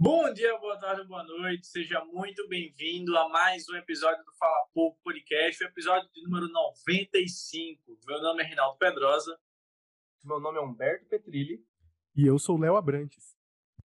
Bom dia, boa tarde, boa noite. Seja muito bem-vindo a mais um episódio do Fala Pouco Podcast, o episódio de número 95. Meu nome é Rinaldo Pedrosa. Meu nome é Humberto Petrilli. E eu sou Léo Abrantes.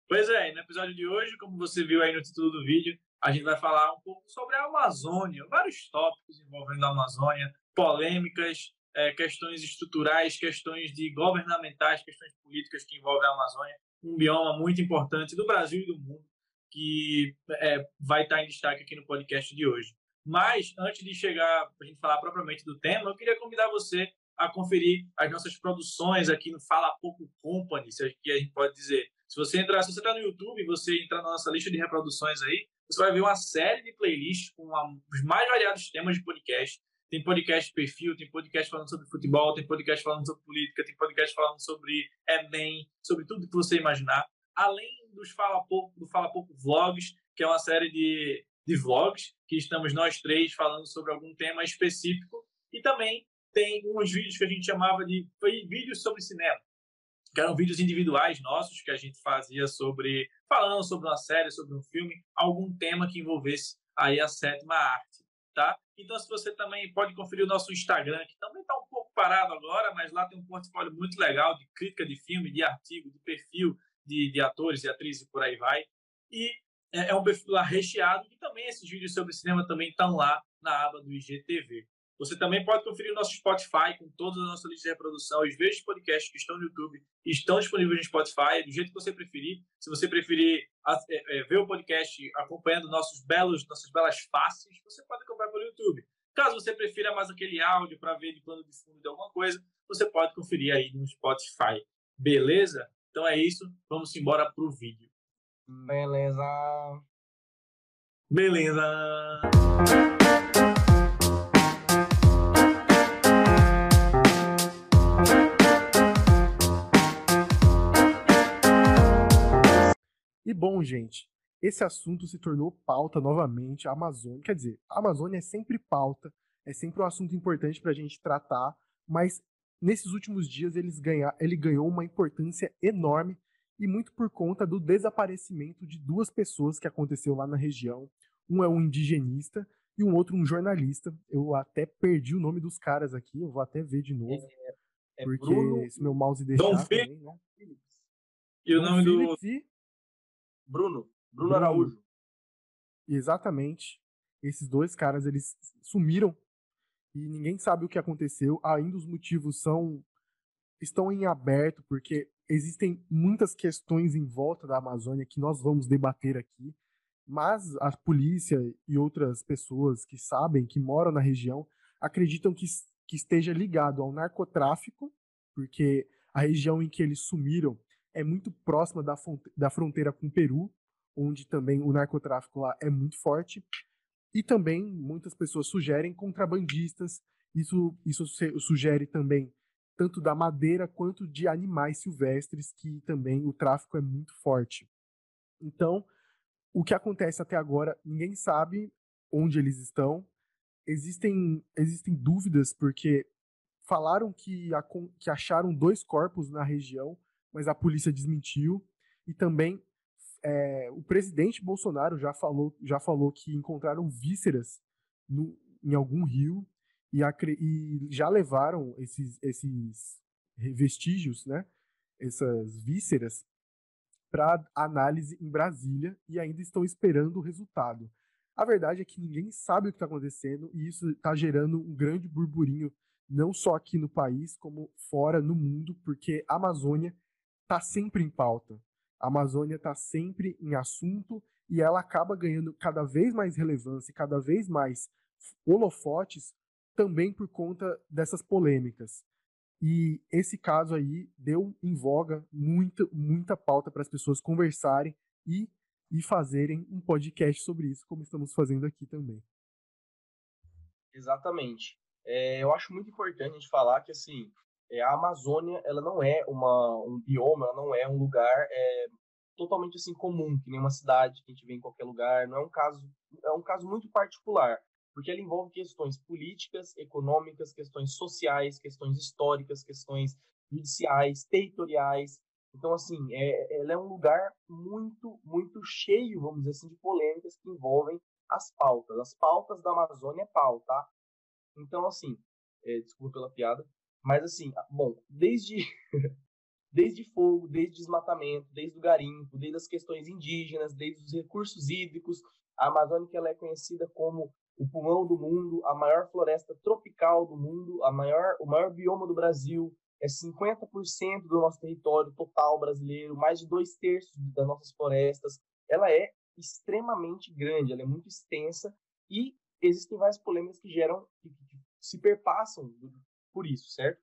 Pois é, no episódio de hoje, como você viu aí no título do vídeo, a gente vai falar um pouco sobre a Amazônia, vários tópicos envolvendo a Amazônia, polêmicas, é, questões estruturais, questões de governamentais, questões políticas que envolvem a Amazônia um bioma muito importante do Brasil e do mundo que é, vai estar em destaque aqui no podcast de hoje. Mas, antes de chegar a gente falar propriamente do tema, eu queria convidar você a conferir as nossas produções aqui no Fala Pouco Company, que a gente pode dizer. Se você entrar, se você está no YouTube, você entrar na nossa lista de reproduções aí, você vai ver uma série de playlists com os mais variados temas de podcast. Tem podcast perfil, tem podcast falando sobre futebol, tem podcast falando sobre política, tem podcast falando sobre Enem, sobre tudo que você imaginar. Além dos Fala Pouco, do Fala Pouco Vlogs, que é uma série de, de vlogs, que estamos nós três falando sobre algum tema específico. E também tem uns vídeos que a gente chamava de vídeos sobre cinema, que eram vídeos individuais nossos que a gente fazia sobre falando sobre uma série, sobre um filme, algum tema que envolvesse aí a sétima arte tá? Então, se você também pode conferir o nosso Instagram, que também está um pouco parado agora, mas lá tem um portfólio muito legal de crítica de filme, de artigo, de perfil de, de atores e atrizes e por aí vai. E é, é um perfil lá recheado e também esses vídeos sobre cinema também estão lá na aba do IGTV. Você também pode conferir o nosso Spotify com toda a nossa lista de reprodução. Os vídeos podcasts que estão no YouTube estão disponíveis no Spotify, do jeito que você preferir. Se você preferir é, é, ver o podcast acompanhando nossos belos, nossas belas faces, você pode acompanhar pelo YouTube. Caso você prefira mais aquele áudio para ver de plano de fundo de alguma coisa, você pode conferir aí no Spotify. Beleza? Então é isso. Vamos embora pro vídeo. Beleza. Beleza. E bom, gente, esse assunto se tornou pauta novamente, a Amazônia. Quer dizer, a Amazônia é sempre pauta, é sempre um assunto importante para a gente tratar, mas nesses últimos dias eles ganha, ele ganhou uma importância enorme e muito por conta do desaparecimento de duas pessoas que aconteceu lá na região. Um é um indigenista e um outro um jornalista. Eu até perdi o nome dos caras aqui, eu vou até ver de novo. É, é porque Bruno, se meu mouse deixar Dom também, né? E o nome do e Bruno, Bruno Araújo. Exatamente. Esses dois caras, eles sumiram e ninguém sabe o que aconteceu. Ainda os motivos são estão em aberto porque existem muitas questões em volta da Amazônia que nós vamos debater aqui, mas a polícia e outras pessoas que sabem, que moram na região, acreditam que, que esteja ligado ao narcotráfico, porque a região em que eles sumiram é muito próxima da, da fronteira com o Peru, onde também o narcotráfico lá é muito forte. E também muitas pessoas sugerem contrabandistas. Isso, isso sugere também tanto da madeira quanto de animais silvestres, que também o tráfico é muito forte. Então, o que acontece até agora, ninguém sabe onde eles estão. Existem, existem dúvidas, porque falaram que, que acharam dois corpos na região, mas a polícia desmentiu. E também é, o presidente Bolsonaro já falou, já falou que encontraram vísceras no, em algum rio e, a, e, já levaram esses, esses vestígios, né, essas vísceras, para análise em Brasília e ainda estão esperando o resultado. A verdade é que ninguém sabe o que está acontecendo e isso está gerando um grande burburinho, não só aqui no país, como fora no mundo, porque a Amazônia está sempre em pauta. A Amazônia está sempre em assunto e ela acaba ganhando cada vez mais relevância, cada vez mais holofotes, também por conta dessas polêmicas. E esse caso aí deu em voga muita, muita pauta para as pessoas conversarem e, e fazerem um podcast sobre isso, como estamos fazendo aqui também. Exatamente. É, eu acho muito importante a gente falar que assim é, a Amazônia ela não é uma, um bioma, ela não é um lugar é, totalmente assim comum, que nem uma cidade que a gente vê em qualquer lugar. Não é um caso, é um caso muito particular, porque ela envolve questões políticas, econômicas, questões sociais, questões históricas, questões judiciais, territoriais. Então, assim, é, ela é um lugar muito, muito cheio, vamos dizer assim, de polêmicas que envolvem as pautas. As pautas da Amazônia é pau, tá? Então, assim, é, desculpa pela piada, mas assim, bom, desde desde fogo, desde desmatamento, desde o garimpo, desde as questões indígenas, desde os recursos hídricos, a Amazônia ela é conhecida como o pulmão do mundo, a maior floresta tropical do mundo, a maior, o maior bioma do Brasil, é 50% do nosso território total brasileiro, mais de dois terços das nossas florestas. Ela é extremamente grande, ela é muito extensa e existem várias polêmicas que geram, que, que se perpassam por isso, certo?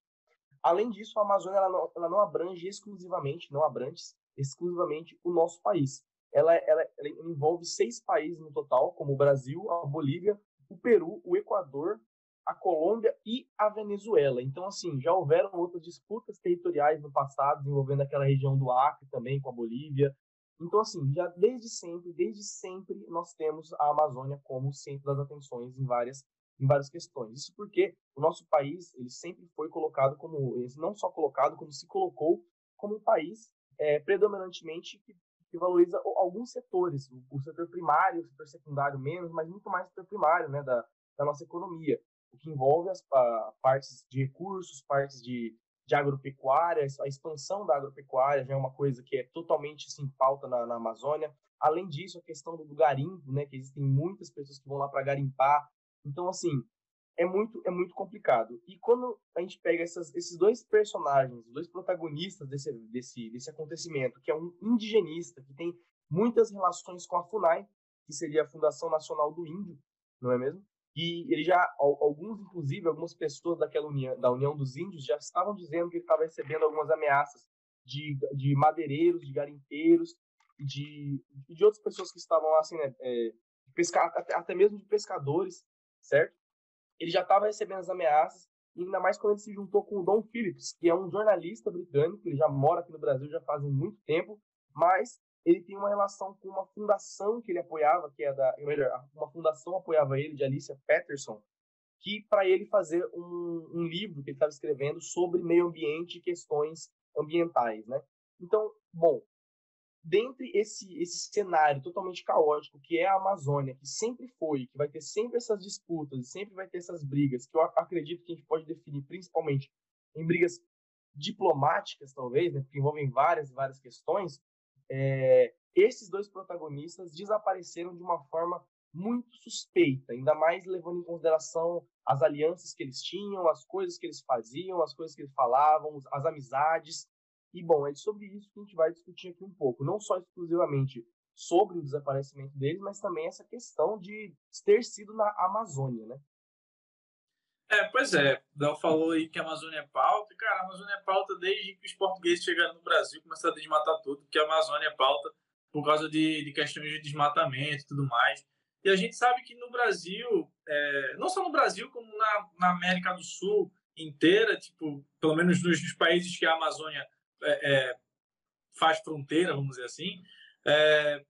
Além disso, a Amazônia ela não, ela não abrange exclusivamente, não abrange exclusivamente o nosso país. Ela, ela, ela, envolve seis países no total, como o Brasil, a Bolívia, o Peru, o Equador, a Colômbia e a Venezuela. Então, assim, já houveram outras disputas territoriais no passado, envolvendo aquela região do Acre também com a Bolívia. Então, assim, já desde sempre, desde sempre, nós temos a Amazônia como centro das atenções em várias em várias questões. Isso porque o nosso país ele sempre foi colocado como, não só colocado, como se colocou como um país é, predominantemente que, que, valoriza alguns setores, o, o, setor primário, o setor secundário menos, mas muito mais o setor primário né, da, da nossa economia, o que envolve as a, partes de recursos, partes de, de agropecuária, a expansão da agropecuária já é uma coisa que é totalmente sem pauta na, na Amazônia. Além disso, a questão do garimpo, né, que existem muitas pessoas que vão lá para garimpar, então, assim, é muito, é muito complicado. E quando a gente pega essas, esses dois personagens, dois protagonistas desse, desse, desse acontecimento, que é um indigenista, que tem muitas relações com a FUNAI, que seria a Fundação Nacional do Índio, não é mesmo? E ele já, alguns, inclusive, algumas pessoas daquela união, da União dos Índios já estavam dizendo que ele estava recebendo algumas ameaças de, de madeireiros, de garimpeiros, de, de outras pessoas que estavam assim, né, é, pescar, até, até mesmo de pescadores, certo? Ele já estava recebendo as ameaças, ainda mais quando ele se juntou com o Don Phillips, que é um jornalista britânico, ele já mora aqui no Brasil já faz muito tempo, mas ele tem uma relação com uma fundação que ele apoiava, que é da, melhor, uma fundação apoiava ele, de Alicia Patterson, que para ele fazer um, um livro que ele estava escrevendo sobre meio ambiente e questões ambientais, né? Então, bom, dentre esse, esse cenário totalmente caótico que é a Amazônia, que sempre foi, que vai ter sempre essas disputas, sempre vai ter essas brigas, que eu acredito que a gente pode definir principalmente em brigas diplomáticas, talvez, né, que envolvem várias várias questões, é, esses dois protagonistas desapareceram de uma forma muito suspeita, ainda mais levando em consideração as alianças que eles tinham, as coisas que eles faziam, as coisas que eles falavam, as amizades. E, bom, é sobre isso que a gente vai discutir aqui um pouco, não só exclusivamente sobre o desaparecimento deles, mas também essa questão de ter sido na Amazônia, né? É, pois é. Dal falou aí que a Amazônia é pauta. Cara, a Amazônia é pauta desde que os portugueses chegaram no Brasil, começaram a desmatar tudo, que a Amazônia é pauta por causa de, de questões de desmatamento e tudo mais. E a gente sabe que no Brasil, é, não só no Brasil, como na, na América do Sul inteira, tipo, pelo menos nos, nos países que a Amazônia é, é, faz fronteira, vamos dizer assim, é,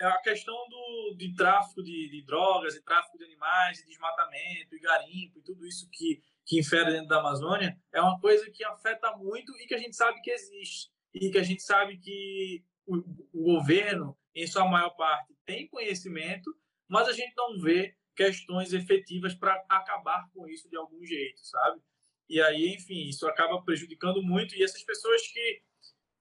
é a questão do, de tráfico de, de, drogas, e tráfico de animais, e desmatamento, e garimpo, e tudo isso que, que infere dentro da Amazônia, é uma coisa que afeta muito e que a gente sabe que existe. E que a gente sabe que o, o governo, em sua maior parte, tem conhecimento, mas a gente não vê questões efetivas para acabar com isso de algum jeito, sabe? E aí, enfim, isso acaba prejudicando muito. E essas pessoas que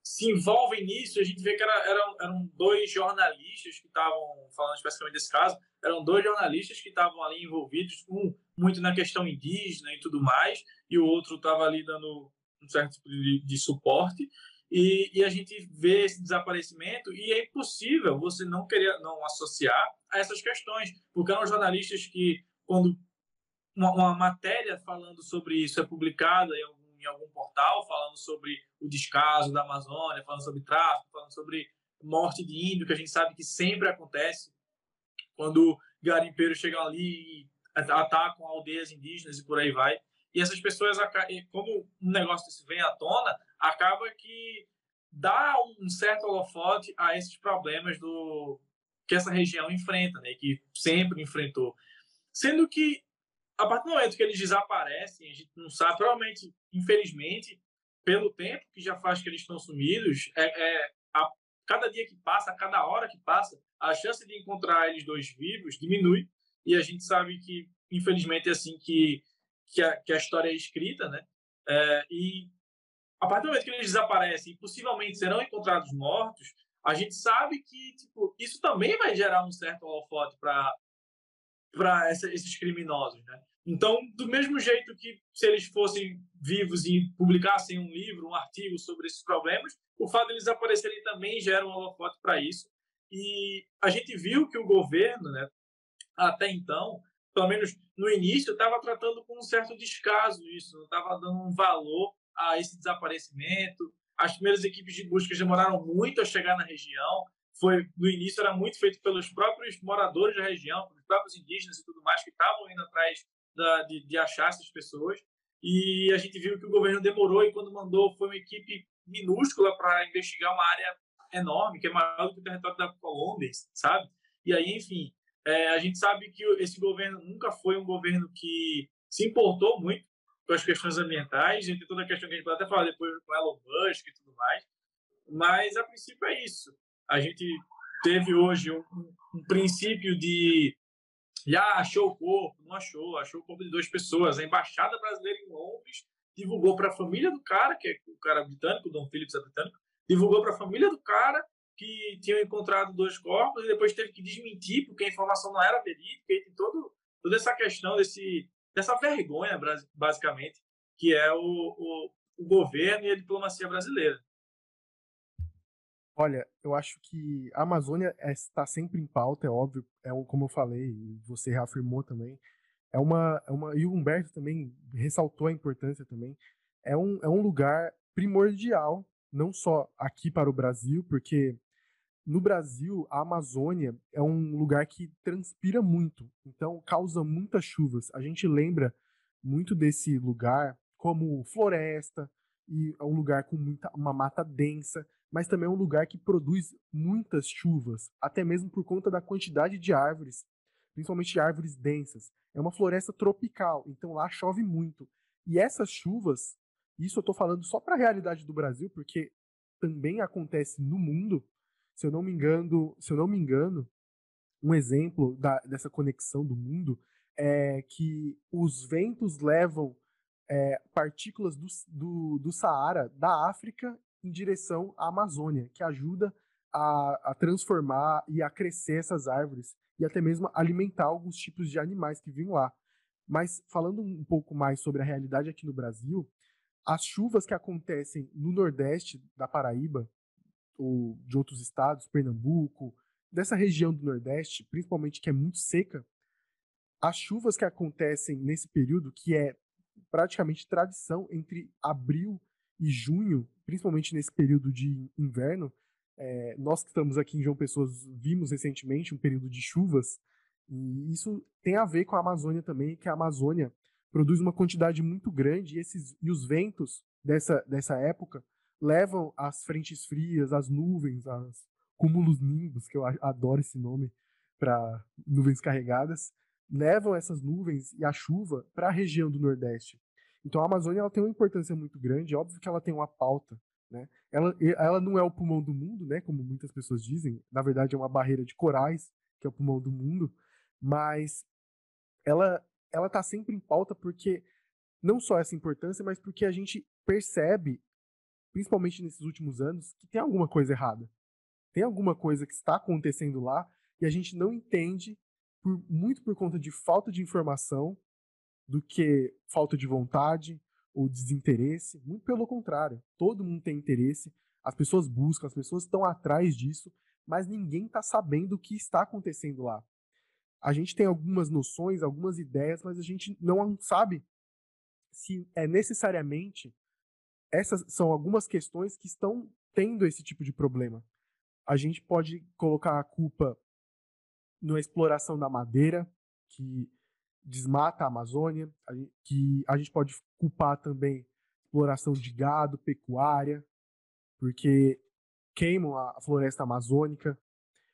se envolvem nisso, a gente vê que era, eram, eram dois jornalistas que estavam, falando especificamente desse caso, eram dois jornalistas que estavam ali envolvidos, um muito na questão indígena e tudo mais, e o outro estava ali dando um certo tipo de, de suporte. E, e, a gente vê esse desaparecimento e é impossível você não querer não associar a essas questões, porque eram jornalistas que, quando uma, uma, matéria falando sobre isso é publicada em algum, em algum portal, falando sobre o descaso da Amazônia, falando sobre tráfico, falando sobre morte de índio, que a gente sabe que sempre acontece quando garimpeiros chegam ali e atacam aldeias indígenas e por aí vai. E essas pessoas, como um negócio desse vem à tona, acaba que dá um certo holofote a esses problemas do que essa região enfrenta, né, que sempre enfrentou. Sendo que a partir do momento que eles desaparecem, a gente não sabe, provavelmente, infelizmente, pelo tempo que já faz que eles estão sumidos, é, é a, cada dia que passa, a cada hora que passa, a chance de encontrar eles dois vivos diminui. E a gente sabe que, infelizmente, é assim que, que, a, que a história é escrita, né? É, e a partir do momento que eles desaparecem e possivelmente serão encontrados mortos, a gente sabe que tipo, isso também vai gerar um certo holofote para para esses criminosos, né? Então, do mesmo jeito que se eles fossem vivos e publicassem um livro, um artigo sobre esses problemas, o fato de eles aparecerem também gera um holofote para isso. E a gente viu que o governo, né, até então, pelo menos no início, estava tratando com um certo descaso isso, não estava dando um valor a esse desaparecimento. As primeiras equipes de busca demoraram muito a chegar na região. Foi no início era muito feito pelos próprios moradores da região, pelos próprios indígenas e tudo mais que estavam indo atrás da, de, de achar essas pessoas. E a gente viu que o governo demorou e quando mandou foi uma equipe minúscula para investigar uma área enorme, que é maior do que o território da Colômbia, sabe? E aí, enfim, é, a gente sabe que esse governo nunca foi um governo que se importou muito com as questões ambientais, entre toda a questão que a gente pode até falar depois com Elon Musk e tudo mais, mas a princípio é isso. A gente teve hoje um, um princípio de já achou o corpo, não achou, achou o corpo de duas pessoas. A embaixada brasileira em Londres divulgou para a família do cara, que é o cara britânico, o Dom Phillips é britânico, divulgou para a família do cara que tinham encontrado dois corpos e depois teve que desmentir porque a informação não era verídica e tem todo, toda essa questão desse, dessa vergonha, basicamente, que é o, o, o governo e a diplomacia brasileira. Olha, eu acho que a Amazônia está sempre em pauta, é óbvio, é como eu falei, você reafirmou também. É uma, é uma, e o Humberto também ressaltou a importância também. É um, é um lugar primordial, não só aqui para o Brasil, porque no Brasil, a Amazônia é um lugar que transpira muito, então causa muitas chuvas. A gente lembra muito desse lugar como floresta, e é um lugar com muita, uma mata densa, mas também é um lugar que produz muitas chuvas, até mesmo por conta da quantidade de árvores, principalmente árvores densas. É uma floresta tropical, então lá chove muito. E essas chuvas, isso eu estou falando só para a realidade do Brasil, porque também acontece no mundo, se eu não me engano, se eu não me engano, um exemplo da, dessa conexão do mundo é que os ventos levam é, partículas do, do, do Saara, da África, em direção à Amazônia, que ajuda a, a, transformar e a crescer essas árvores e até mesmo alimentar alguns tipos de animais que vinham lá. Mas falando um pouco mais sobre a realidade aqui no Brasil, as chuvas que acontecem no Nordeste da Paraíba, ou de outros estados, Pernambuco, dessa região do Nordeste, principalmente que é muito seca, as chuvas que acontecem nesse período, que é praticamente tradição entre abril e junho, principalmente nesse período de inverno, é, nós que estamos aqui em João Pessoa vimos recentemente um período de chuvas, e isso tem a ver com a Amazônia também, que a Amazônia produz uma quantidade muito grande e, esses, e os ventos dessa, dessa época levam as frentes frias, as nuvens, as cúmulos nimbus, que eu adoro esse nome para nuvens carregadas, levam essas nuvens e a chuva para a região do Nordeste. Então a Amazônia ela tem uma importância muito grande, óbvio que ela tem uma pauta, né? Ela, ela não é o pulmão do mundo, né? Como muitas pessoas dizem, na verdade é uma barreira de corais que é o pulmão do mundo, mas ela ela está sempre em pauta porque não só essa importância, mas porque a gente percebe principalmente nesses últimos anos, que tem alguma coisa errada. Tem alguma coisa que está acontecendo lá e a gente não entende, por, muito por conta de falta de informação, do que falta de vontade ou desinteresse. Muito pelo contrário, todo mundo tem interesse, as pessoas buscam, as pessoas estão atrás disso, mas ninguém está sabendo o que está acontecendo lá. A gente tem algumas noções, algumas ideias, mas a gente não sabe se é necessariamente essas são algumas questões que estão tendo esse tipo de problema. A gente pode colocar a culpa na exploração da madeira, que desmata a Amazônia, que a gente pode culpar também exploração de gado, pecuária, porque queimam a floresta amazônica.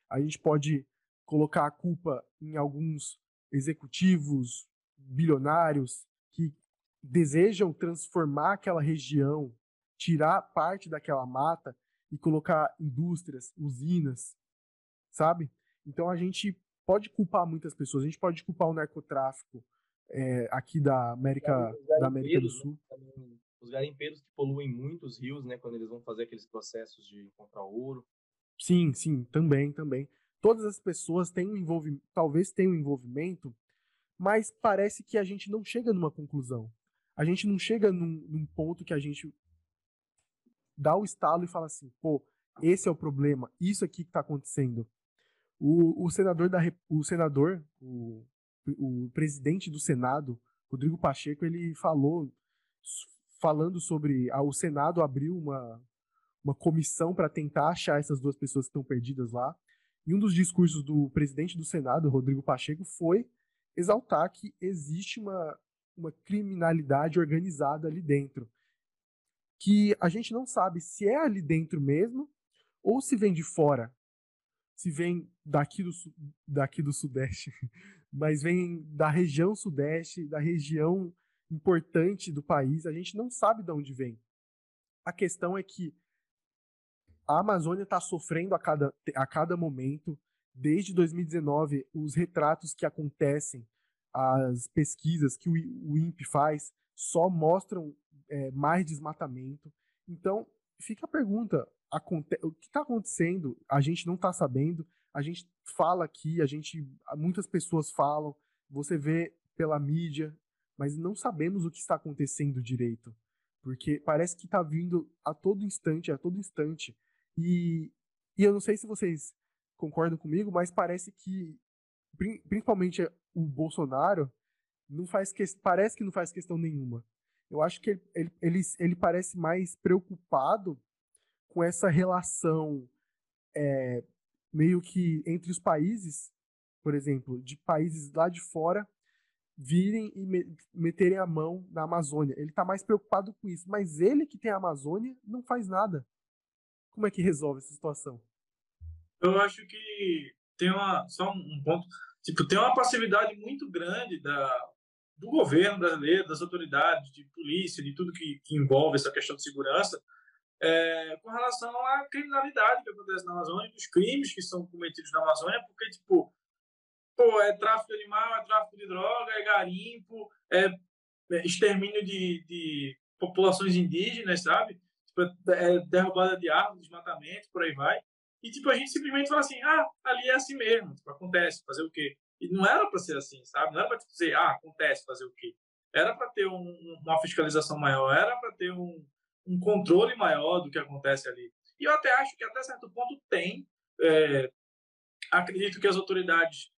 A gente pode colocar a culpa em alguns executivos bilionários que desejam transformar aquela região tirar parte daquela mata e colocar indústrias, usinas, sabe? Então a gente pode culpar muitas pessoas, a gente pode culpar o narcotráfico é, aqui da América, da América do né, Sul. Né? Os garimpeiros que poluem muitos rios, né, quando eles vão fazer aqueles processos de encontrar ouro. Sim, sim, também, também. Todas as pessoas têm um envolvimento, talvez tenham um envolvimento, mas parece que a gente não chega numa conclusão. A gente não chega num, num ponto que a gente dá o estalo e fala assim, pô, esse é o problema, isso aqui que está acontecendo. O, o, senador da o senador, o, o presidente do Senado, Rodrigo Pacheco, ele falou falando sobre ah, o Senado abriu uma uma comissão para tentar achar essas duas pessoas que estão perdidas lá. E um dos discursos do presidente do Senado, Rodrigo Pacheco, foi exaltar que existe uma, uma criminalidade organizada ali dentro que a gente não sabe se é ali dentro mesmo ou se vem de fora. Se vem daqui do, daqui do Sudeste, mas vem da região Sudeste, da região importante do país, a gente não sabe de onde vem. A questão é que a Amazônia está sofrendo a cada, a cada momento. Desde 2019, os retratos que acontecem, as pesquisas que o, o INPE faz, só mostram é, mais desmatamento. Então, fica a pergunta: o que está acontecendo? A gente não está sabendo. A gente fala aqui, a gente, muitas pessoas falam, você vê pela mídia, mas não sabemos o que está acontecendo direito, porque parece que está vindo a todo instante, a todo instante. E, e eu não sei se vocês concordam comigo, mas parece que, principalmente o Bolsonaro, não faz que, parece que não faz questão nenhuma eu acho que ele, ele, ele parece mais preocupado com essa relação é, meio que entre os países, por exemplo, de países lá de fora virem e me, meterem a mão na Amazônia. Ele está mais preocupado com isso, mas ele que tem a Amazônia não faz nada. Como é que resolve essa situação? Eu acho que tem uma só um ponto, tipo, tem uma passividade muito grande da do governo brasileiro, das autoridades, de polícia, de tudo que, que envolve essa questão de segurança, é, com relação à criminalidade que acontece na Amazônia, dos crimes que são cometidos na Amazônia, porque, tipo, pô, é tráfico de animal, é tráfico de droga, é garimpo, é, é extermínio de, de populações indígenas, sabe? Tipo, é derrubada de árvores, desmatamento, por aí vai. E, tipo, a gente simplesmente fala assim, ah, ali é assim mesmo, tipo, acontece, fazer o quê? E não era para ser assim, sabe? Não era para dizer, ah, acontece, fazer o quê? Era para ter um, uma fiscalização maior, era para ter um, um controle maior do que acontece ali. E eu até acho que até certo ponto tem. É, acredito que as autoridades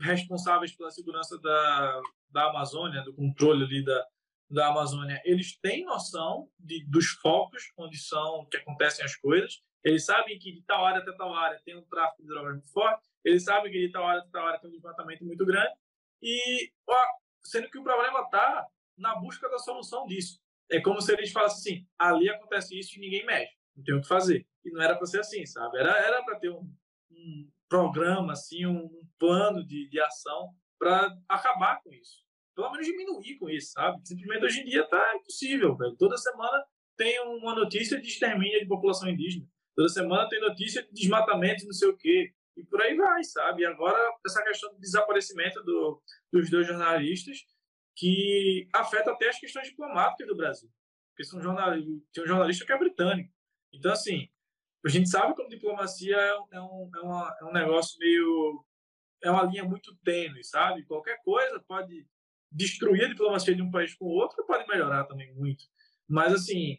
responsáveis pela segurança da, da Amazônia, do controle ali da, da Amazônia, eles têm noção de, dos focos onde são que acontecem as coisas. Eles sabem que de tal área até tal área tem um tráfico de drogas muito forte. Eles sabem que de tal área até tal área tem um desmatamento muito grande. E ó, sendo que o problema está na busca da solução disso. É como se eles falassem assim: ali acontece isso e ninguém mexe, não tem o que fazer. E não era para ser assim, sabe? Era era para ter um, um, programa, assim, um, um plano de, de ação para acabar com isso. Pelo menos diminuir com isso, sabe? Simplesmente hoje em dia está impossível, velho. Toda semana tem uma notícia de extermínio de população indígena. Toda semana tem notícia de desmatamento, não sei o quê. E por aí vai, sabe? E agora, essa questão do desaparecimento do, dos dois jornalistas, que afeta até as questões diplomáticas do Brasil. Porque são jornalistas, tem um jornalista que é britânico. Então, assim, a gente sabe como diplomacia é, é, um, é, uma, é um negócio meio. É uma linha muito tênue, sabe? Qualquer coisa pode destruir a diplomacia de um país com outro, pode melhorar também muito. Mas, assim,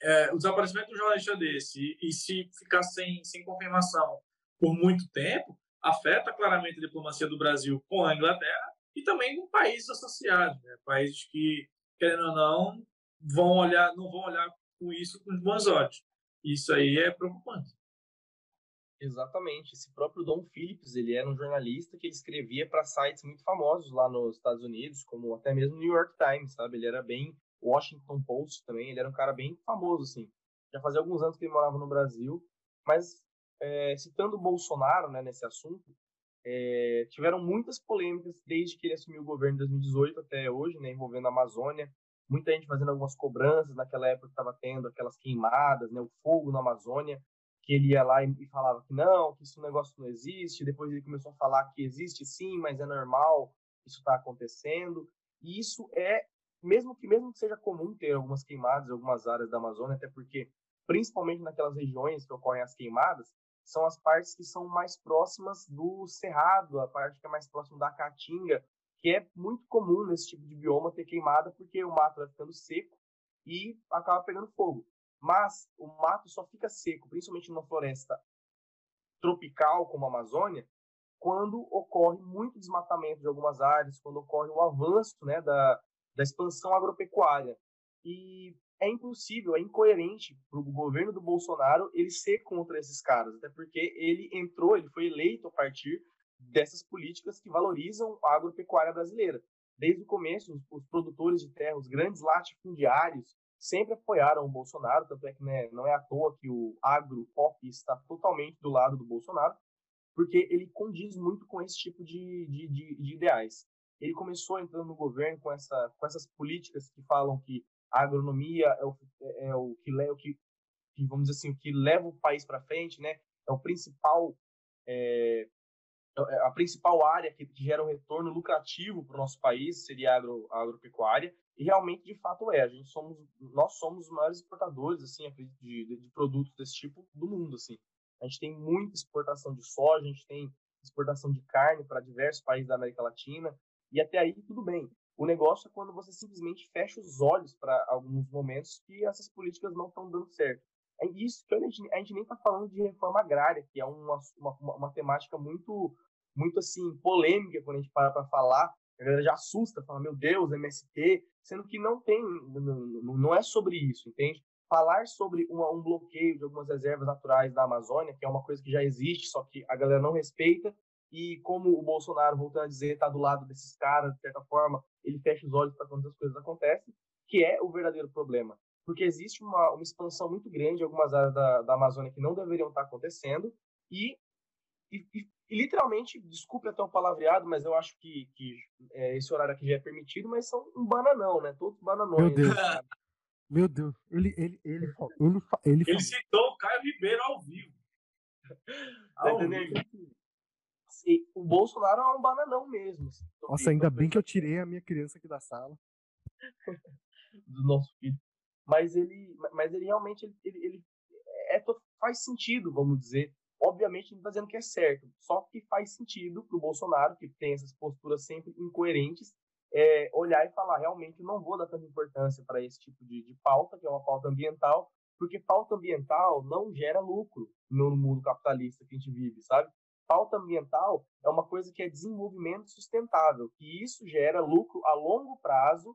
é, o desaparecimento de um jornalista desse e, e, se ficar sem, sem confirmação por muito tempo, afeta claramente a diplomacia do Brasil com a Inglaterra e também com países associados, né? países que, querendo ou não, vão olhar, não vão olhar com isso com bons olhos. Isso aí é preocupante. Exatamente. Esse próprio Dom Phillips, ele era um jornalista que escrevia para sites muito famosos lá nos Estados Unidos, como até mesmo New York Times, sabe? Ele era bem Washington Post também, ele era um cara bem famoso, assim. Já fazia alguns anos que ele morava no Brasil, mas é, citando Bolsonaro né, nesse assunto, é, tiveram muitas polêmicas desde que ele assumiu o governo em 2018 até hoje, né, envolvendo a Amazônia. muita gente fazendo algumas cobranças naquela época que estava tendo aquelas queimadas, né, o fogo na Amazônia, que ele ia lá e falava que não, que esse negócio não existe, depois ele começou a falar que existe sim, mas é normal, isso está acontecendo, e isso é, mesmo que mesmo que seja comum ter algumas queimadas em algumas áreas da Amazônia, até porque, principalmente naquelas regiões que ocorrem as queimadas, são as partes que são mais próximas do cerrado, a parte que é mais próxima da caatinga, que é muito comum nesse tipo de bioma ter queimada, porque o mato vai ficando seco e acaba pegando fogo. Mas o mato só fica seco, principalmente numa floresta tropical como a Amazônia, quando ocorre muito desmatamento de algumas áreas, quando ocorre o avanço né, da, da expansão agropecuária. E é impossível, é incoerente para o governo do Bolsonaro ele ser contra esses caras, até porque ele entrou, ele foi eleito a partir dessas políticas que valorizam a agropecuária brasileira. Desde o começo, os, produtores de terra, os grandes latifundiários, sempre apoiaram o Bolsonaro, tanto é que né, não é à toa que o agro-pop está totalmente do lado do Bolsonaro, porque ele condiz muito com esse tipo de, de, de, de ideais. Ele começou entrando no governo com, essa, com essas políticas que falam que a agronomia é o, é, é o que leva, que, que, vamos dizer assim, o que leva o país para frente, né? É o principal, é, é, a principal área que, que gera um retorno lucrativo para o nosso país seria a, agro, a agropecuária. E realmente, de fato, é. A gente somos, nós somos os maiores exportadores, assim, de, de, de produtos desse tipo do mundo, assim. A gente tem muita exportação de soja, a gente tem exportação de carne para diversos países da América Latina. E até aí tudo bem. O negócio é quando você simplesmente fecha os olhos para alguns momentos que essas políticas não estão dando certo. É isso que a gente, a gente nem está falando de reforma agrária, que é uma, uma, uma, temática muito, muito assim polêmica quando a gente para para falar. A galera já assusta, fala, meu Deus, MST, sendo que não tem, não, não é sobre isso, entende? Falar sobre uma, um bloqueio de algumas reservas naturais da Amazônia, que é uma coisa que já existe, só que a galera não respeita, e como o Bolsonaro, voltando a dizer, está do lado desses caras, de certa forma, ele fecha os olhos para quando as coisas acontecem, que é o verdadeiro problema. Porque existe uma, uma expansão muito grande em algumas áreas da, da Amazônia que não deveriam estar tá acontecendo, e, e, e, literalmente, desculpe até o palavreado, mas eu acho que, que é, esse horário aqui já é permitido, mas são um bananão, né? Todos bananões. Meu Deus. Meu Deus, ele, ele, ele, ele, ele, ele citou o Caio Ribeiro ao vivo. Tá entendendo? o Bolsonaro é um bananão mesmo. Assim, Nossa, ainda bem que eu tirei a minha criança aqui da sala. do nosso filho. Mas ele, mas ele realmente ele, ele, ele é, faz sentido, vamos dizer. Obviamente, não está dizendo que é certo, só que faz sentido para o Bolsonaro, que tem essas posturas sempre incoerentes, é, olhar e falar: realmente, não vou dar tanta importância para esse tipo de, de pauta, que é uma pauta ambiental, porque pauta ambiental não gera lucro no mundo capitalista que a gente vive, sabe? Pauta ambiental é uma coisa que é desenvolvimento sustentável, e isso gera lucro a longo prazo,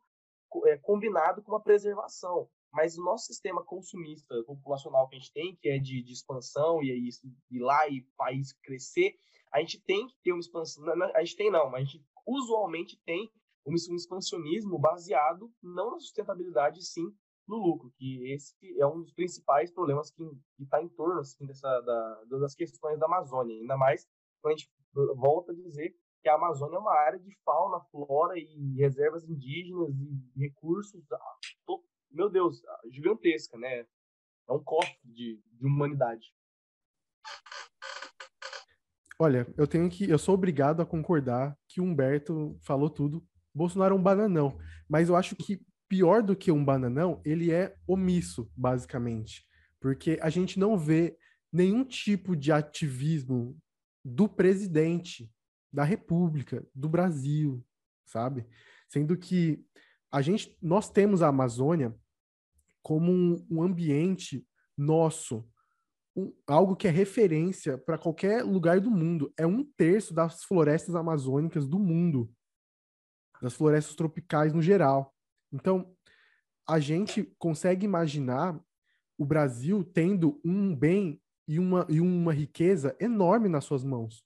é, combinado com a preservação. Mas o nosso sistema consumista populacional que a gente tem, que é de, de expansão e aí ir lá e país crescer, a gente tem que ter uma expansão. Não, a gente tem não, mas a gente usualmente tem um expansionismo baseado não na sustentabilidade, sim no lucro, que esse é um dos principais problemas que está em torno assim, dessa, da, das questões da Amazônia. Ainda mais quando a gente volta a dizer que a Amazônia é uma área de fauna, flora e reservas indígenas e recursos, ah, meu Deus, ah, gigantesca, né? É um cofre de, de humanidade. Olha, eu tenho que, eu sou obrigado a concordar que o Humberto falou tudo. Bolsonaro é um bananão, mas eu acho que pior do que um bananão, ele é omisso, basicamente. Porque a gente não vê nenhum tipo de ativismo do presidente da República, do Brasil, sabe? Sendo que a gente, nós temos a Amazônia como um, um ambiente nosso, um, algo que é referência para qualquer lugar do mundo. É um terço das florestas amazônicas do mundo, das florestas tropicais no geral. Então, a gente consegue imaginar o Brasil tendo um bem e uma, e uma riqueza enorme nas suas mãos.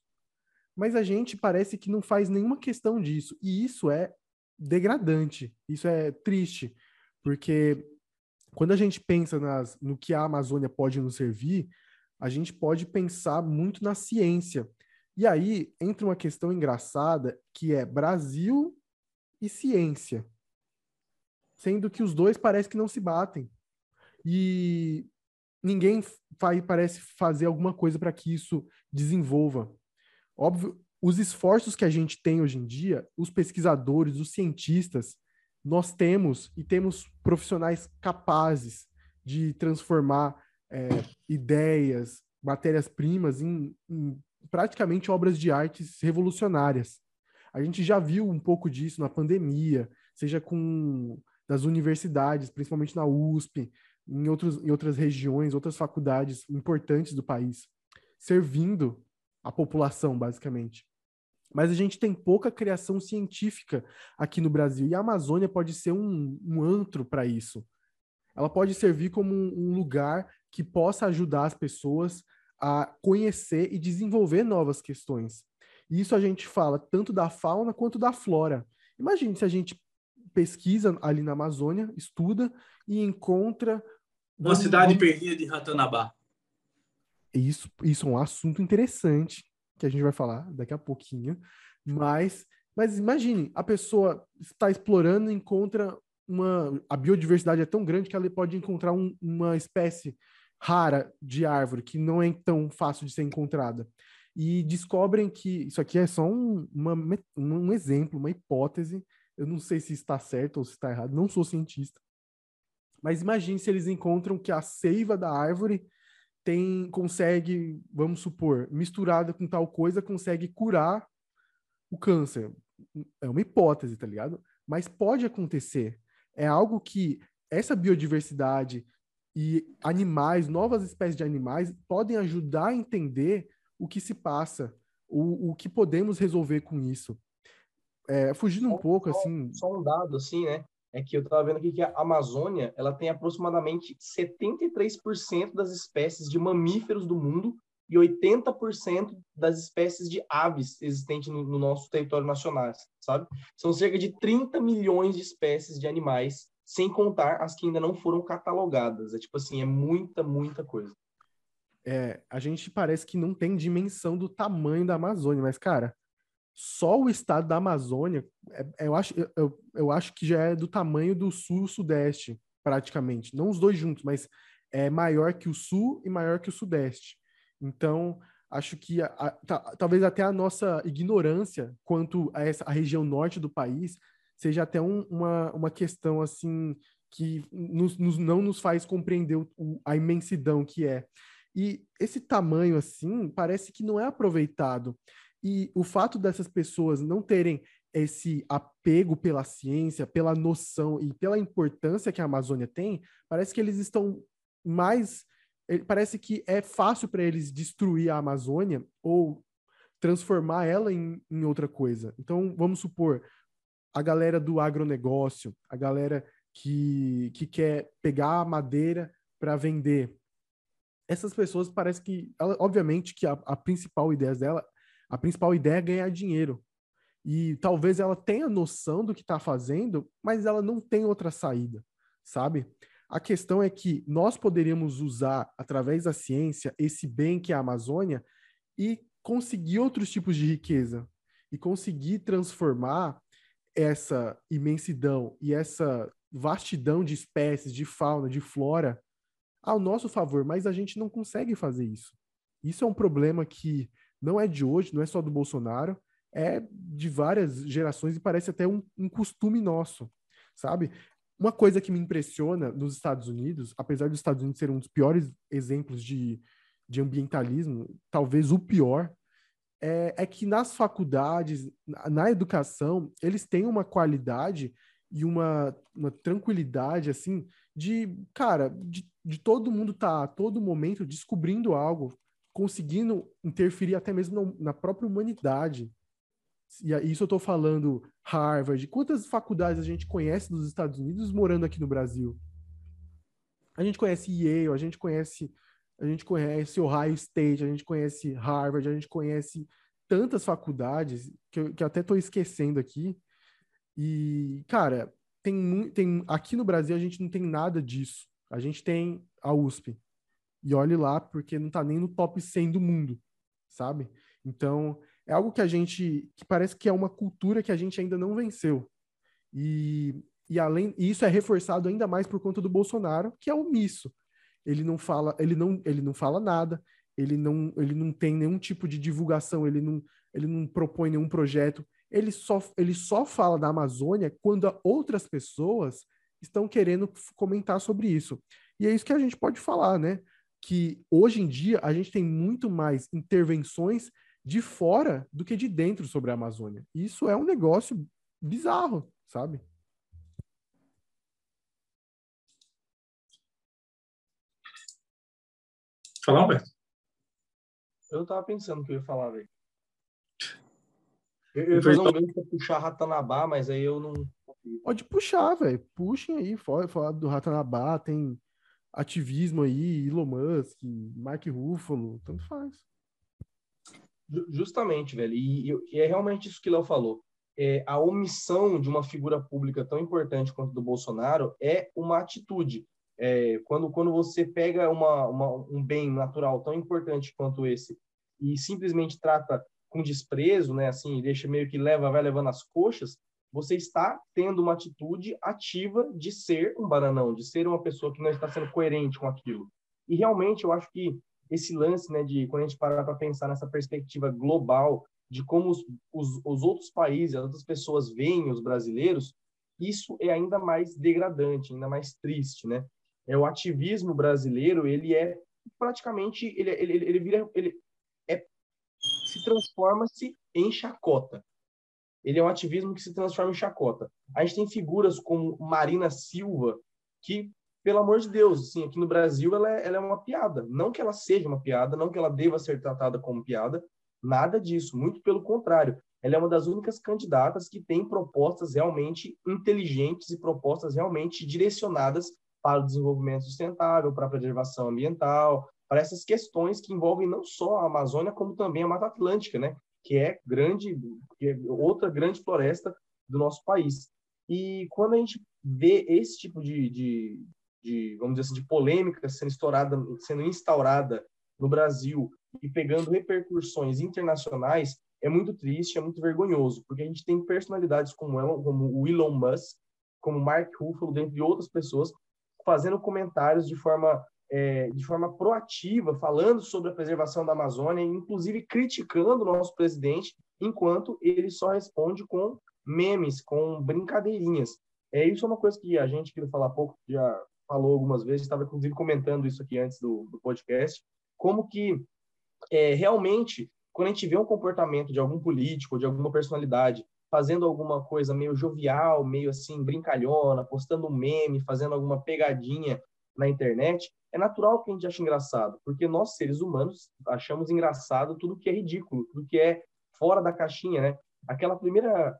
Mas a gente parece que não faz nenhuma questão disso. E isso é degradante, isso é triste, porque quando a gente pensa nas, no que a Amazônia pode nos servir, a gente pode pensar muito na ciência. E aí entra uma questão engraçada que é Brasil e ciência. Sendo que os dois parece que não se batem. E ninguém faz, parece fazer alguma coisa para que isso desenvolva. Óbvio, os esforços que a gente tem hoje em dia, os pesquisadores, os cientistas, nós temos e temos profissionais capazes de transformar é, ideias, matérias-primas em, em praticamente obras de artes revolucionárias. A gente já viu um pouco disso na pandemia, seja com das universidades, principalmente na USP, em, outros, em outras regiões, outras faculdades importantes do país, servindo a população, basicamente. Mas a gente tem pouca criação científica aqui no Brasil, e a Amazônia pode ser um, um antro para isso. Ela pode servir como um, um lugar que possa ajudar as pessoas a conhecer e desenvolver novas questões. Isso a gente fala tanto da fauna quanto da flora. Imagine se a gente pesquisa ali na Amazônia, estuda e encontra. Uma cidade perdida de Ratanabá. Isso, isso é um assunto interessante que a gente vai falar daqui a pouquinho. Mas, mas imagine, a pessoa está explorando e encontra uma. A biodiversidade é tão grande que ela pode encontrar um, uma espécie rara de árvore que não é tão fácil de ser encontrada. E descobrem que isso aqui é só um, uma, um exemplo, uma hipótese. Eu não sei se está certo ou se está errado, não sou cientista. Mas imagine se eles encontram que a seiva da árvore tem consegue, vamos supor, misturada com tal coisa, consegue curar o câncer. É uma hipótese, tá ligado? Mas pode acontecer. É algo que essa biodiversidade, e animais, novas espécies de animais, podem ajudar a entender o que se passa, o, o que podemos resolver com isso. É, fugindo um só, pouco, só, assim... Só um dado, assim, né? É que eu estava vendo aqui que a Amazônia, ela tem aproximadamente 73% das espécies de mamíferos do mundo e 80% das espécies de aves existentes no, no, nosso território nacional, sabe? São cerca de 30 milhões de espécies de animais sem contar as que ainda não foram catalogadas. É tipo assim, é muita, muita coisa. É, a gente parece que não tem dimensão do tamanho da Amazônia, mas, cara, só o estado da Amazônia, é, eu, acho, eu, eu acho que já é do tamanho do sul-sudeste, praticamente. Não os dois juntos, mas é maior que o sul e maior que o sudeste. Então, acho que a, a, talvez até a nossa ignorância quanto a essa a região norte do país seja até um, uma, uma questão assim que nos, nos, não nos faz compreender o, a imensidão que é. E esse tamanho assim parece que não é aproveitado. E o fato dessas pessoas não terem esse apego pela ciência, pela noção e pela importância que a Amazônia tem, parece que eles estão mais. Parece que é fácil para eles destruir a Amazônia ou transformar ela em, em outra coisa. Então, vamos supor, a galera do agronegócio, a galera que, que quer pegar a madeira para vender. Essas pessoas parece que, ela, obviamente, que a, a principal ideia dela, a principal ideia é ganhar dinheiro. E talvez ela tenha noção do que está fazendo, mas ela não tem outra saída, sabe? A questão é que nós poderíamos usar, através da ciência, esse bem que é a Amazônia e conseguir outros tipos de riqueza e conseguir transformar essa imensidão e essa vastidão de espécies, de fauna, de flora ao nosso favor, mas a gente não consegue fazer isso. Isso é um problema que não é de hoje, não é só do Bolsonaro, é de várias gerações e parece até um, um costume nosso, sabe? Uma coisa que me impressiona nos Estados Unidos, apesar dos Estados Unidos serem um dos piores exemplos de, de ambientalismo, talvez o pior, é, é que nas faculdades, na educação, eles têm uma qualidade e uma, uma tranquilidade, assim, de, cara, de, de todo mundo tá a todo momento descobrindo algo, conseguindo interferir até mesmo na, na própria humanidade. E isso eu estou falando Harvard. Quantas faculdades a gente conhece dos Estados Unidos morando aqui no Brasil? A gente conhece Yale, a gente conhece a gente conhece Ohio State, a gente conhece Harvard, a gente conhece tantas faculdades que eu, que até estou esquecendo aqui. E, cara, tem, tem aqui no Brasil a gente não tem nada disso. A gente tem a USP. E olhe lá, porque não está nem no top 100 do mundo, sabe? Então, é algo que a gente, que parece que é uma cultura que a gente ainda não venceu. E e além e isso é reforçado ainda mais por conta do Bolsonaro, que é omisso. Ele não fala, ele não, ele não fala nada, ele não, ele não tem nenhum tipo de divulgação, ele não, ele não propõe nenhum projeto. Ele só, ele só fala da Amazônia quando outras pessoas estão querendo comentar sobre isso. E é isso que a gente pode falar, né? Que hoje em dia a gente tem muito mais intervenções de fora do que de dentro sobre a Amazônia. Isso é um negócio bizarro, sabe? Falar, Alberto? Eu tava pensando que eu ia falar, velho. Eu, fazer um gancho pra puxar Ratanabá, mas aí eu não. Pode puxar, velho. Puxem aí, falar do Ratanabá, tem ativismo aí, Elon Musk, Mark Ruffalo, tanto faz. Justamente, velho. E, e é realmente isso que Léo falou. É, a omissão de uma figura pública tão importante quanto do Bolsonaro é uma atitude. É, quando, quando você pega uma, uma, um bem natural tão importante quanto esse e simplesmente trata com desprezo, né, assim, deixa meio que leva, vai levando as coxas, você está tendo uma atitude ativa de ser um bananão, de ser uma pessoa que não está sendo coerente com aquilo. E realmente eu acho que esse lance, né, de quando a gente parar para pensar nessa perspectiva global de como os, os, os outros países, as outras pessoas veem os brasileiros, isso é ainda mais degradante, ainda mais triste, né? É o ativismo brasileiro, ele é praticamente ele ele, ele vira ele é se transforma-se em chacota. Ele é um ativismo que se transforma em chacota. A gente tem figuras como Marina Silva, que, pelo amor de Deus, assim, aqui no Brasil ela é, ela é uma piada. Não que ela seja uma piada, não que ela deva ser tratada como piada, nada disso. Muito pelo contrário. Ela é uma das únicas candidatas que tem propostas realmente inteligentes e propostas realmente direcionadas para o desenvolvimento sustentável, para a preservação ambiental, para essas questões que envolvem não só a Amazônia, como também a Mata Atlântica, né? Que é grande, que é outra grande floresta do nosso país. E quando a gente vê esse tipo de, de, de vamos dizer assim, de polêmica sendo estourada, sendo instaurada no Brasil e pegando repercussões internacionais, é muito triste, é muito vergonhoso, porque a gente tem personalidades como Elon, como o Elon Musk, como Mark Ruffalo, dentre outras pessoas, fazendo comentários de forma é, de forma proativa, falando sobre a preservação da Amazônia, inclusive criticando o nosso presidente, enquanto ele só responde com memes, com brincadeirinhas. É isso é uma coisa que a gente que falar pouco já falou algumas vezes, estava inclusive comentando isso aqui antes do, do podcast, como que é, realmente quando a gente vê um comportamento de algum político, de alguma personalidade, fazendo alguma coisa meio jovial, meio assim brincalhona, postando um meme, fazendo alguma pegadinha na internet, é natural que a gente ache engraçado, porque nós, seres humanos, achamos engraçado tudo que é ridículo, tudo que é fora da caixinha, né? Aquela primeira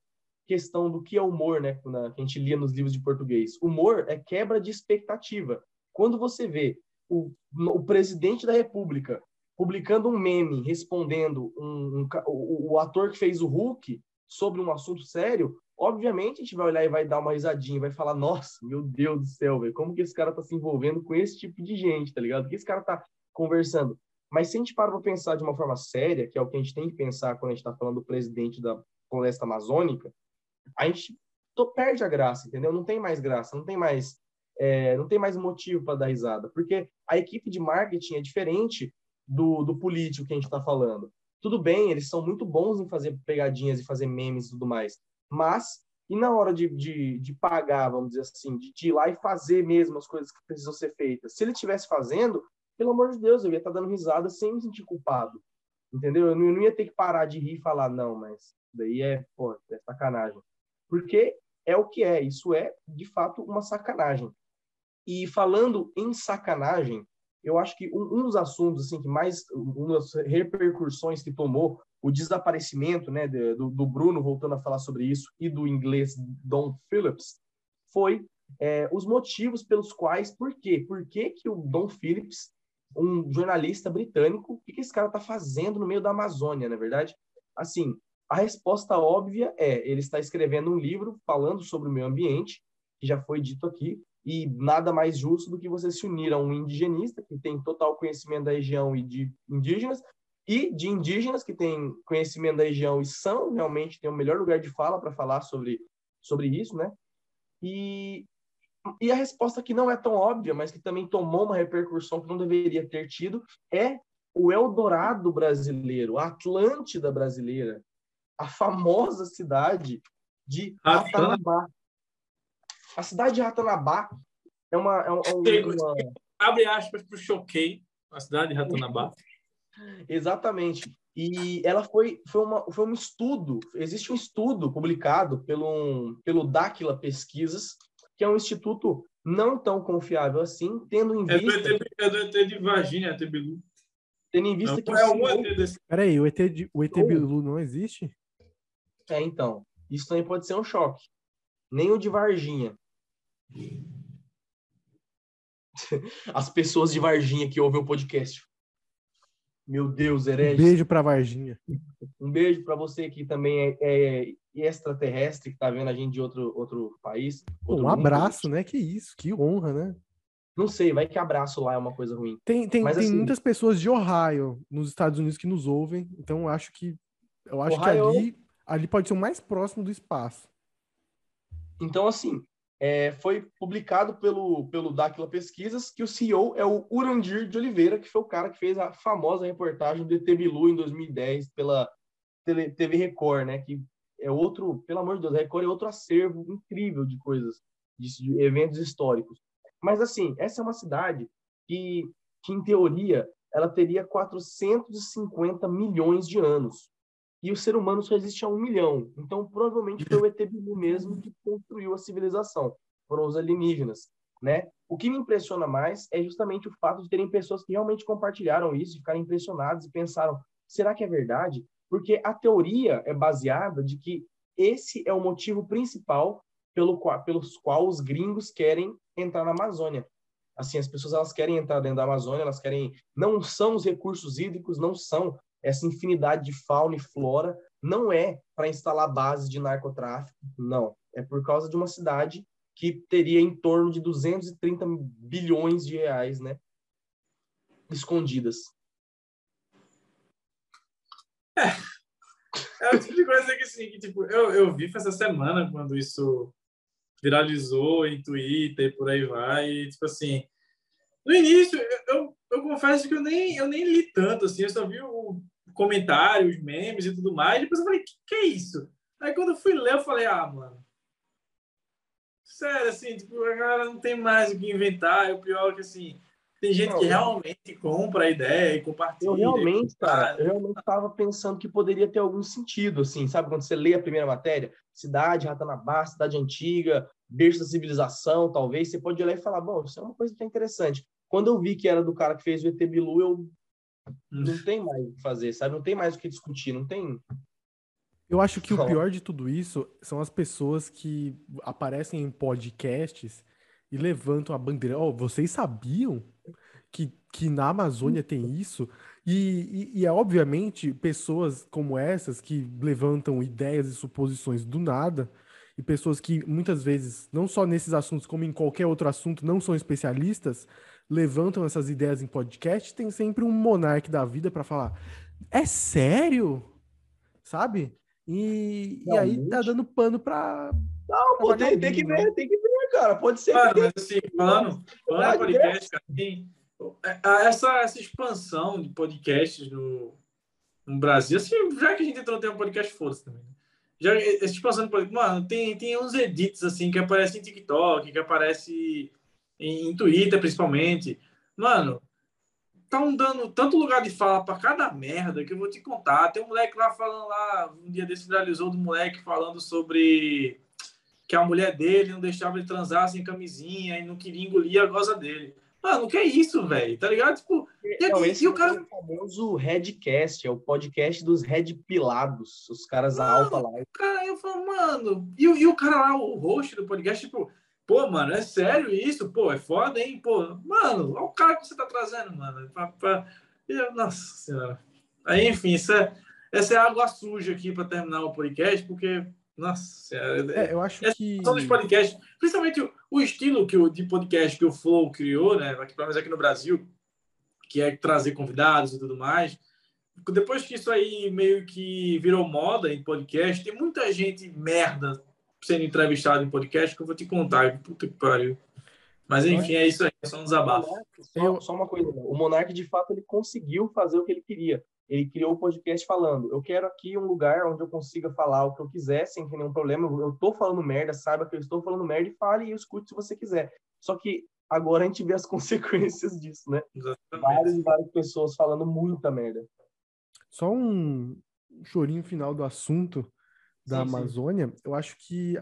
questão do que é humor, né, que a gente lia nos livros de português. Humor é quebra de expectativa. Quando você vê o, o presidente da República publicando um meme respondendo um, um, o, o ator que fez o Hulk sobre um assunto sério, Obviamente, a gente vai olhar e vai dar uma risadinha, vai falar, nossa, meu Deus do céu, velho, como que esse cara tá se envolvendo com esse tipo de gente, tá ligado? O que esse cara tá conversando? Mas se a gente para pra pensar de uma forma séria, que é o que a gente tem que pensar quando a gente tá falando do presidente da floresta amazônica, a gente perde a graça, entendeu? Não tem mais graça, não tem mais, é, não tem mais motivo para dar risada, porque a equipe de marketing é diferente do, do político que a gente está falando. Tudo bem, eles são muito bons em fazer pegadinhas e fazer memes e tudo mais, mas, e na hora de, de, de pagar, vamos dizer assim, de, de, ir lá e fazer mesmo as coisas que precisam ser feitas? Se ele estivesse fazendo, pelo amor de Deus, eu ia estar dando risada sem me sentir culpado. Entendeu? Eu não, eu não ia ter que parar de rir e falar, não, mas daí é, pô, é sacanagem. Porque é o que é, isso é, de fato, uma sacanagem. E falando em sacanagem, eu acho que um, um dos assuntos assim que mais, uma das repercussões que tomou o desaparecimento né, do, do, Bruno, voltando a falar sobre isso, e do inglês Don Phillips, foi é, os motivos pelos quais, por quê? Por que, que o Don Phillips, um jornalista britânico, o que, que esse cara está fazendo no meio da Amazônia, na é verdade? Assim, a resposta óbvia é, ele está escrevendo um livro falando sobre o meio ambiente, que já foi dito aqui, e nada mais justo do que você se unir a um indigenista que tem total conhecimento da região e de indígenas e de indígenas que têm conhecimento da região e são realmente têm o melhor lugar de fala para falar sobre sobre isso, né? E, e a resposta que não é tão óbvia, mas que também tomou uma repercussão que não deveria ter tido, é o Eldorado brasileiro, a Atlântida brasileira, a famosa cidade de Ratanabá. A cidade de Ratanabá é uma. É uma, é uma... Abre aspas para o choquei, a cidade de Ratanabá. Exatamente. E ela foi, foi, uma, foi um estudo, existe um estudo publicado pelo, pelo Dáquila Pesquisas, que é um instituto não tão confiável assim, tendo em é vista... Do ET, é do ET de Varginha, ET Bilu. Tendo em vista não, que... É ET desse... Peraí, o ET, de, o ET Bilu não existe? É, então. Isso também pode ser um choque. Nem o de Varginha. As pessoas de Varginha que ouvem o podcast. Meu Deus, herege. Um beijo para Varginha. Um beijo para você que também é, é extraterrestre, que está vendo a gente de outro, outro país. Outro um abraço, né? Que isso, que honra, né? Não sei, vai que abraço lá é uma coisa ruim. Tem, tem, Mas, tem assim, muitas pessoas de Ohio, nos Estados Unidos, que nos ouvem, então eu acho que eu acho Ohio... que ali, ali pode ser o mais próximo do espaço. Então, assim, é, foi publicado pelo, pelo Dáquila Pesquisas que o CEO é o Urandir de Oliveira, que foi o cara que fez a famosa reportagem do ET Bilu em 2010 pela TV Record, né? Que é outro, pelo amor de Deus, a Record é outro acervo incrível de coisas, de, de eventos históricos. Mas, assim, essa é uma cidade que, que, em teoria, ela teria 450 milhões de anos. E o ser humano só existe há um milhão. Então, provavelmente foi o ET Bilu mesmo que construiu a civilização. Foram os alienígenas, né? O que me impressiona mais é justamente o fato de terem pessoas que realmente compartilharam isso, ficaram impressionadas e pensaram: será que é verdade? Porque a teoria é baseada de que esse é o motivo principal pelo qual, pelos qual os gringos querem entrar na Amazônia. Assim, as pessoas elas querem entrar dentro da Amazônia, elas querem não são os recursos hídricos, não são essa infinidade de fauna e flora não é para instalar bases de narcotráfico, não. É por causa de uma cidade que teria em torno de 230 bilhões de reais, né? Escondidas. É, é o tipo de coisa que, assim, que tipo, eu, eu vi essa semana quando isso viralizou em Twitter e por aí vai. E, tipo assim, no início, eu, eu confesso que eu nem, eu nem li tanto, assim, eu só vi o comentário, os memes e tudo mais. Depois eu falei, que, que é isso? Aí quando eu fui ler, eu falei, ah, mano. Sério, assim, tipo, a galera não tem mais o que inventar. E o pior é que, assim, tem gente não, que realmente compra a ideia e compartilha. Eu realmente, cara, eu realmente estava pensando que poderia ter algum sentido, assim, sabe? Quando você lê a primeira matéria, cidade, Ratanabá, cidade antiga, berço da civilização, talvez, você pode olhar e falar, bom, isso é uma coisa que é interessante. Quando eu vi que era do cara que fez o ET Bilu, eu não hum. tem mais o que fazer, sabe? Não tem mais o que discutir, não tem. Eu acho que o pior de tudo isso são as pessoas que aparecem em podcasts e levantam a bandeira. Oh, vocês sabiam que, que na Amazônia tem isso? E, e, e é obviamente pessoas como essas que levantam ideias e suposições do nada e pessoas que muitas vezes, não só nesses assuntos, como em qualquer outro assunto, não são especialistas, levantam essas ideias em podcast, tem sempre um monarca da vida para falar: é sério? Sabe? E, e aí tá dando pano pra. Não, pô, tem, tem, que ver, né? tem que ver, cara. Pode ser. Mano, mas assim, falando, falando podcast, cara, tem, essa, essa expansão de podcasts no, no Brasil, assim, já que a gente entrou no tema podcast, foda-se também. Né? Já, essa expansão de podcast, mano, tem, tem uns edits assim que aparecem em TikTok, que aparece em, em Twitter principalmente. Mano, estão dando tanto lugar de fala para cada merda que eu vou te contar. Tem um moleque lá falando lá, um dia desse viralizou do moleque falando sobre que a mulher dele não deixava ele transar sem camisinha e não queria engolir a goza dele. Mano, que é isso, velho? Tá ligado? Tipo, e, não, esse e o cara... é o famoso Redcast, é o podcast dos Red Pilados, os caras mano, alta lá. Cara, eu falo, mano, e, e o cara lá, o host do podcast, tipo, Pô, mano, é sério isso? Pô, é foda, hein? Pô, mano, olha o cara que você tá trazendo, mano. Pra, pra... Nossa senhora. Aí, enfim, isso é, essa é água suja aqui para terminar o podcast, porque, nossa senhora. É, eu acho que. São dos podcasts, principalmente o, o, estilo que o, de podcast que o Flow criou, né? Aqui, pelo menos aqui no Brasil, que é trazer convidados e tudo mais. Depois que isso aí meio que virou moda em podcast, tem muita gente merda sendo entrevistado em podcast que eu vou te contar. Puta que pariu. Mas enfim, é isso aí, é só um desabafo. Só, só, uma coisa, o Monark de fato ele conseguiu fazer o que ele queria. Ele criou o um podcast falando: eu quero aqui um lugar onde eu consiga falar o que eu quiser sem ter nenhum problema. Eu estou falando merda, saiba que eu estou falando merda e fale e eu escute se você quiser. Só que agora a gente vê as consequências disso, né? Exatamente. Várias e várias pessoas falando muita merda. Só um chorinho final do assunto da sim, Amazônia. Sim. Eu acho que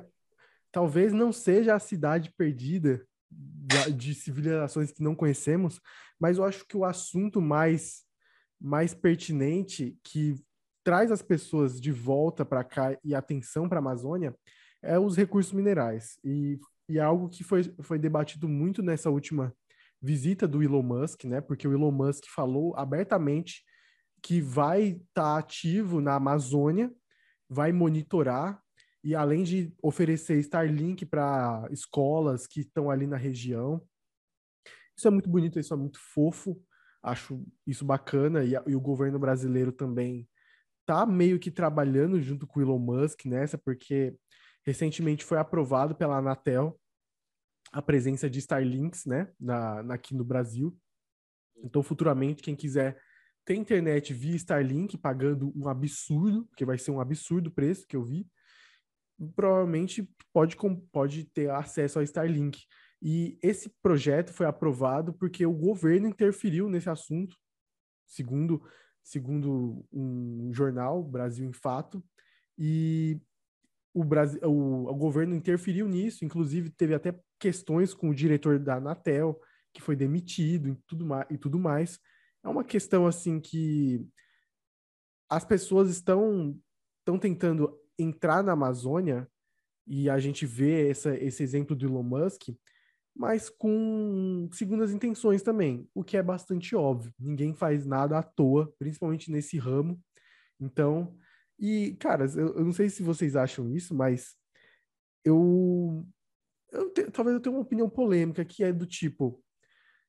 talvez não seja a cidade perdida de civilizações que não conhecemos, mas eu acho que o assunto mais, mais pertinente que traz as pessoas de volta para cá e atenção para a Amazônia é os recursos minerais. E, e é algo que foi, foi debatido muito nessa última visita do Elon Musk, né? Porque o Elon Musk falou abertamente que vai estar tá ativo na Amazônia, vai monitorar e além de oferecer Starlink para escolas que estão ali na região. Isso é muito bonito, isso é muito fofo, acho isso bacana, e, e o governo brasileiro também tá meio que trabalhando junto com o Elon Musk nessa, porque recentemente foi aprovado pela Anatel a presença de Starlinks, né, na, na, aqui no Brasil. Então, futuramente, quem quiser ter internet via Starlink, pagando um absurdo, porque vai ser um absurdo o preço que eu vi, provavelmente pode, pode ter acesso ao Starlink. E esse projeto foi aprovado porque o governo interferiu nesse assunto, segundo, segundo um jornal, Brasil em Fato, e o, Brasil, o, o governo interferiu nisso, inclusive teve até questões com o diretor da Anatel, que foi demitido e tudo mais. E tudo mais. É uma questão assim que as pessoas estão, estão tentando entrar na Amazônia, e a gente vê essa, esse exemplo do Elon Musk, mas com segundas intenções também, o que é bastante óbvio. Ninguém faz nada à toa, principalmente nesse ramo. Então, e, cara, eu, eu não sei se vocês acham isso, mas eu, eu te, talvez eu tenha uma opinião polêmica que é do tipo: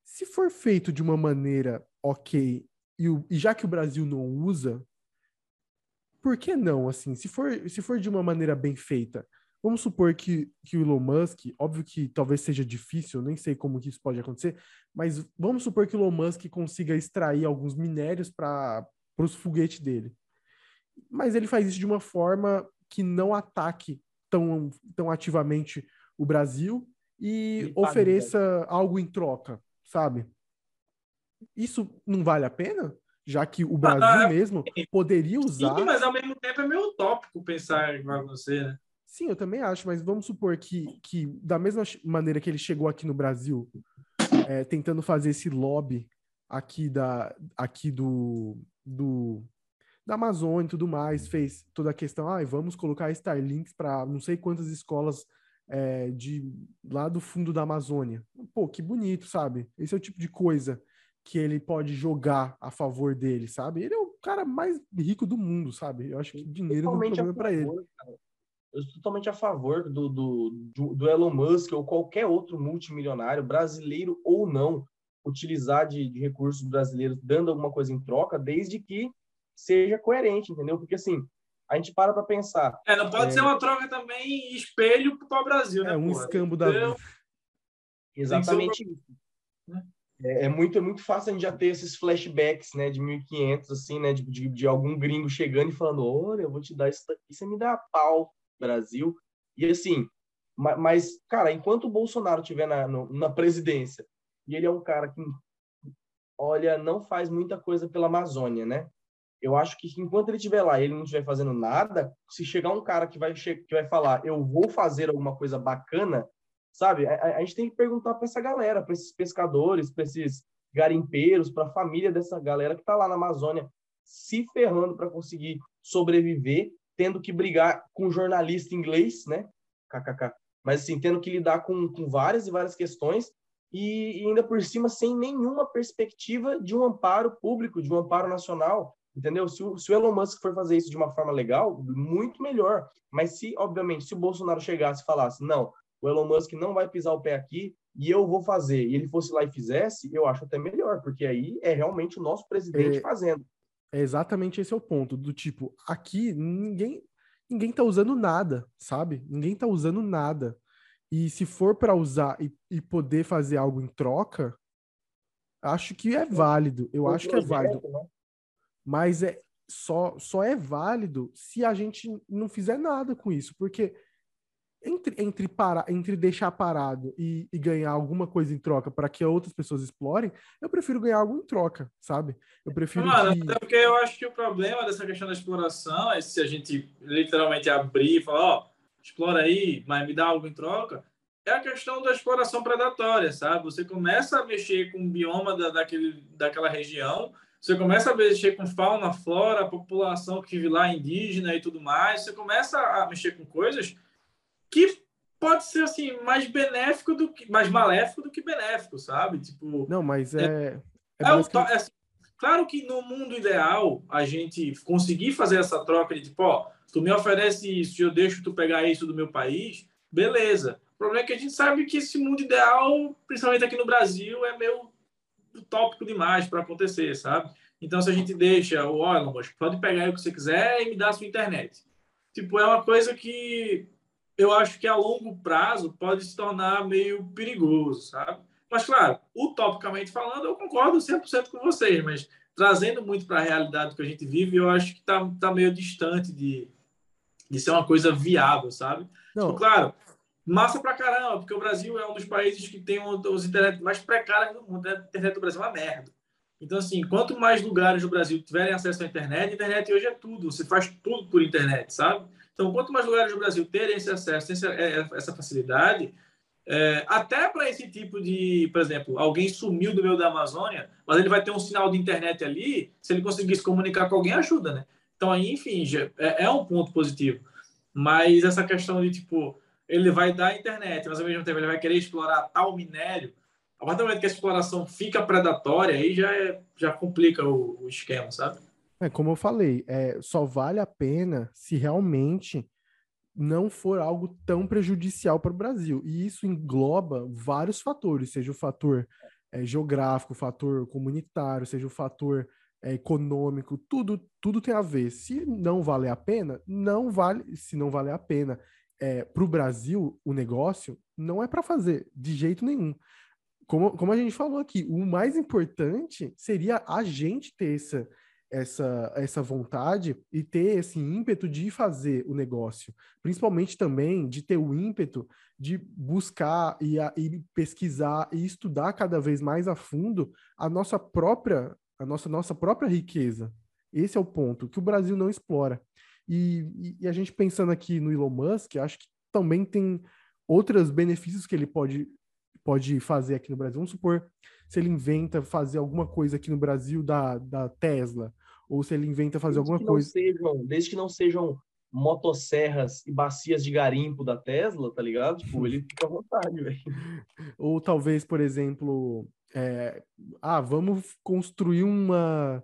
se for feito de uma maneira ok, e, o, e já que o Brasil não usa, por que não, assim, se for, se for de uma maneira bem feita? Vamos supor que, que o Elon Musk, óbvio que talvez seja difícil, nem sei como que isso pode acontecer, mas vamos supor que o Elon Musk consiga extrair alguns minérios para os foguetes dele. Mas ele faz isso de uma forma que não ataque tão, tão ativamente o Brasil e ofereça algo em troca, sabe? Isso não vale a pena? já que o Brasil ah, mesmo poderia usar. Sim, mas ao mesmo tempo é meio utópico pensar igual você, né? Sim, eu também acho, mas vamos supor que, que da mesma maneira que ele chegou aqui no Brasil, é, tentando fazer esse lobby aqui, da, aqui do, do da Amazônia e tudo mais, fez toda a questão, ah, vamos colocar Starlinks para não sei quantas escolas é, de lá do fundo da Amazônia. Pô, que bonito, sabe? Esse é o tipo de coisa que ele pode jogar a favor dele, sabe? Ele é o cara mais rico do mundo, sabe? Eu acho que dinheiro não é problema para ele. Eu sou totalmente a favor do, do, do, Elon Musk ou qualquer outro multimilionário, brasileiro ou não, utilizar de, de recursos brasileiros dando alguma coisa em troca, desde que seja coerente, entendeu? Porque assim, a gente para para pensar. É, não pode é... ser uma troca também espelho para o Brasil, né? É um porra? escambo da então, Exatamente isso. É, é, muito, é muito fácil a gente já ter esses flashbacks, né, de 1500, assim, né, de, de, de algum gringo chegando e falando, olha, eu vou te dar isso daqui, você me dá pau, Brasil. E assim, mas, cara, enquanto o Bolsonaro estiver na, na presidência, e ele é um cara que, olha, não faz muita coisa pela Amazônia, né? Eu acho que enquanto ele estiver lá e ele não estiver fazendo nada, se chegar um cara que vai, que vai falar, eu vou fazer alguma coisa bacana, sabe? A, a gente tem que perguntar para essa galera, para esses pescadores, para esses garimpeiros, para a família dessa galera que está lá na Amazônia se ferrando para conseguir sobreviver, tendo que brigar com jornalista inglês, né? KKK. Mas assim, tendo que lidar com, com várias e várias questões e, e ainda por cima sem nenhuma perspectiva de um amparo público, de um amparo nacional, entendeu? Se o, se o, Elon Musk for fazer isso de uma forma legal, muito melhor. Mas se, obviamente, se o Bolsonaro chegasse e falasse, não, o Elon Musk não vai pisar o pé aqui e eu vou fazer, e ele fosse lá e fizesse, eu acho até melhor, porque aí é realmente o nosso presidente é, fazendo. É exatamente esse é o ponto, do tipo, aqui ninguém ninguém tá usando nada, sabe? Ninguém tá usando nada. E se for para usar e, e, poder fazer algo em troca, acho que é válido. Eu acho que é válido. Né? Mas é só, só é válido se a gente não fizer nada com isso. Porque entre, entre, para, entre deixar parado e, e ganhar alguma coisa em troca para que outras pessoas explorem, eu prefiro ganhar algo em troca, sabe? Eu prefiro. Mano, que... até porque eu acho que o problema dessa questão da exploração é se a gente literalmente abrir e falar, ó, oh, explora aí, mas me dá algo em troca, é a questão da exploração predatória, sabe? Você começa a mexer com o bioma da, daquele, daquela região, você começa a mexer com fauna, flora, a população que vive lá indígena e tudo mais, você começa a mexer com coisas que pode ser assim mais benéfico do que mais maléfico do que benéfico, sabe? Tipo, não, mas é é, é, é, o, que... é assim, claro que no mundo ideal a gente conseguir fazer essa troca de tipo, ó, tu me oferece isso, eu deixo tu pegar isso do meu país, beleza. O problema é que a gente sabe que esse mundo ideal, principalmente aqui no Brasil, é meio utópico demais para acontecer, sabe? Então, se a gente deixa o Elon Musk, pode pegar o que você quiser e me dar a sua internet. Tipo, é uma coisa que eu acho que a longo prazo pode se tornar meio perigoso, sabe? Mas, claro, utopicamente falando, eu concordo 100% com vocês, mas trazendo muito para a realidade que a gente vive, eu acho que está tá meio distante de, de ser uma coisa viável, sabe? Não. Tipo, claro, massa pra caramba, porque o Brasil é um dos países que tem os internet mais precários do mundo. A internet do Brasil é uma merda. Então, assim, quanto mais lugares do Brasil tiverem acesso à internet, a internet hoje é tudo. Você faz tudo por internet, sabe? Então, quanto mais lugares do Brasil terem esse acesso, é, essa facilidade, é, até para esse tipo de, por exemplo, alguém sumiu do meio da Amazônia, mas ele vai ter um sinal de internet ali, se ele conseguir se comunicar com alguém, ajuda, né? Então, aí, enfim, é, é um ponto positivo. Mas essa questão de, tipo, ele vai dar internet, mas ao mesmo tempo ele vai querer explorar tal minério, a partir do momento que a exploração fica predatória, aí já, é, já complica o, o esquema, sabe? É, como eu falei, é, só vale a pena se realmente não for algo tão prejudicial para o Brasil. E isso engloba vários fatores, seja o fator é, geográfico, o fator comunitário, seja o fator é, econômico, tudo, tudo tem a ver. Se não vale a pena, não vale. Se não vale a pena é, para o Brasil, o negócio não é para fazer de jeito nenhum. Como, como a gente falou aqui, o mais importante seria a gente ter essa essa, essa vontade e ter esse ímpeto de fazer o negócio, principalmente também de ter o ímpeto de buscar e, a, e pesquisar e estudar cada vez mais a fundo a nossa própria a nossa nossa própria riqueza. Esse é o ponto que o Brasil não explora. E, e, e a gente pensando aqui no Elon Musk, acho que também tem outros benefícios que ele pode pode fazer aqui no Brasil. Vamos supor se ele inventa fazer alguma coisa aqui no Brasil da, da Tesla, ou se ele inventa fazer desde alguma coisa. Sejam, desde que não sejam motosserras e bacias de garimpo da Tesla, tá ligado? Tipo, ele fica à vontade, velho. Ou talvez, por exemplo, é... ah, vamos construir uma,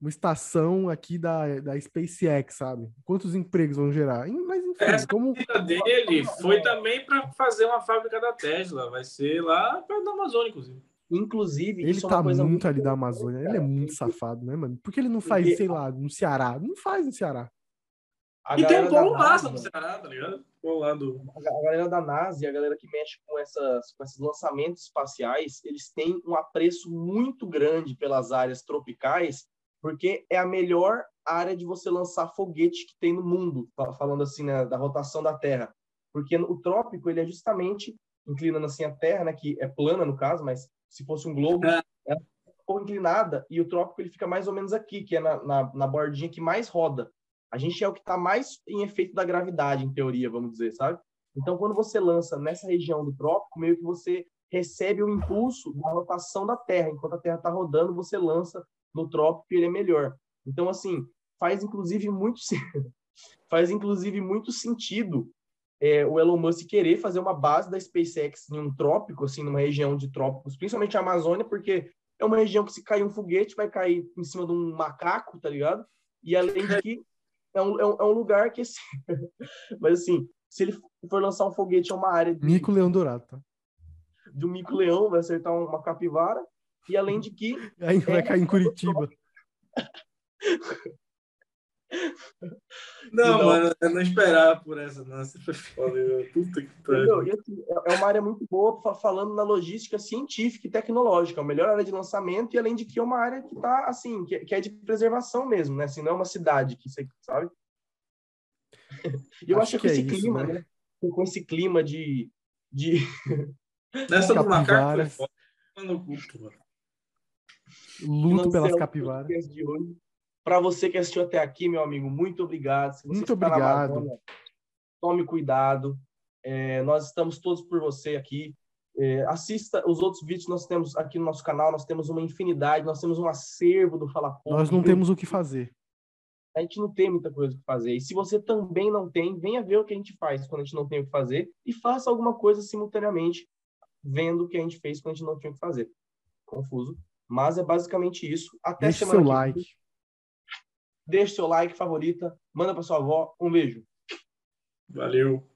uma estação aqui da, da SpaceX, sabe? Quantos empregos vão gerar? Mas enfim, Essa como dele foi também para fazer uma fábrica da Tesla, vai ser lá perto da Amazônia, inclusive. Inclusive, ele é tá muito, muito ali da Amazônia. Ele é muito safado, né, mano? Por que ele não faz, Porque... sei lá, no Ceará? Não faz no Ceará. A e tem um polo massa no Ceará, tá ligado? Rolando. A galera da NASA e a galera que mexe com, essas, com esses lançamentos espaciais, eles têm um apreço muito grande pelas áreas tropicais, porque é a melhor área de você lançar foguete que tem no mundo, falando assim, né, da rotação da Terra. Porque o trópico, ele é justamente inclinando assim a Terra, né, que é plana no caso, mas se fosse um globo, é. ela ficou inclinada e o trópico ele fica mais ou menos aqui, que é na, na, na bordinha que mais roda. A gente é o que está mais em efeito da gravidade, em teoria, vamos dizer, sabe? Então, quando você lança nessa região do trópico, meio que você recebe o impulso da rotação da Terra. Enquanto a Terra está rodando, você lança no trópico ele é melhor. Então, assim, faz inclusive muito faz inclusive muito sentido é, o Elon Musk querer fazer uma base da SpaceX em um trópico, assim, numa região de trópicos, principalmente a Amazônia, porque é uma região que se cair um foguete vai cair em cima de um macaco, tá ligado? E além de que é um, é um, é um lugar que, assim... mas assim, se ele for lançar um foguete é uma área de... Mico Leão Dourado, tá? De um mico-leão, vai acertar uma capivara, e além de que... Aí vai é cair em Curitiba. Não, não, mano, eu não esperava por essa, não. Você foi foda, Puta que pariu. Assim, é, é uma área muito boa falando na logística científica e tecnológica, a melhor área de lançamento, e além de que é uma área que tá, assim, que, que é de preservação mesmo, né? Assim, não é uma cidade que você sabe. E eu acho, acho que, que é esse isso, clima, né? né? Com esse clima de. de... Nessa do macaco foi foda. Luto pelas capivaras. Para você que assistiu até aqui, meu amigo, muito obrigado. muito obrigado. Amazônia, tome cuidado. É, nós estamos todos por você aqui. É, assista os outros vídeos que nós temos aqui no nosso canal. Nós temos uma infinidade, nós temos um acervo do Fala Pouco. Nós não temos o que fazer. A gente não tem muita coisa para fazer. E se você também não tem, venha ver o que a gente faz quando a gente não tem o que fazer e faça alguma coisa simultaneamente vendo o que a gente fez quando a gente não tinha o que fazer. Confuso. Mas é basicamente isso. Até Deixe semana seu like. Deixe seu like, favorita. Manda para sua avó. Um beijo. Valeu.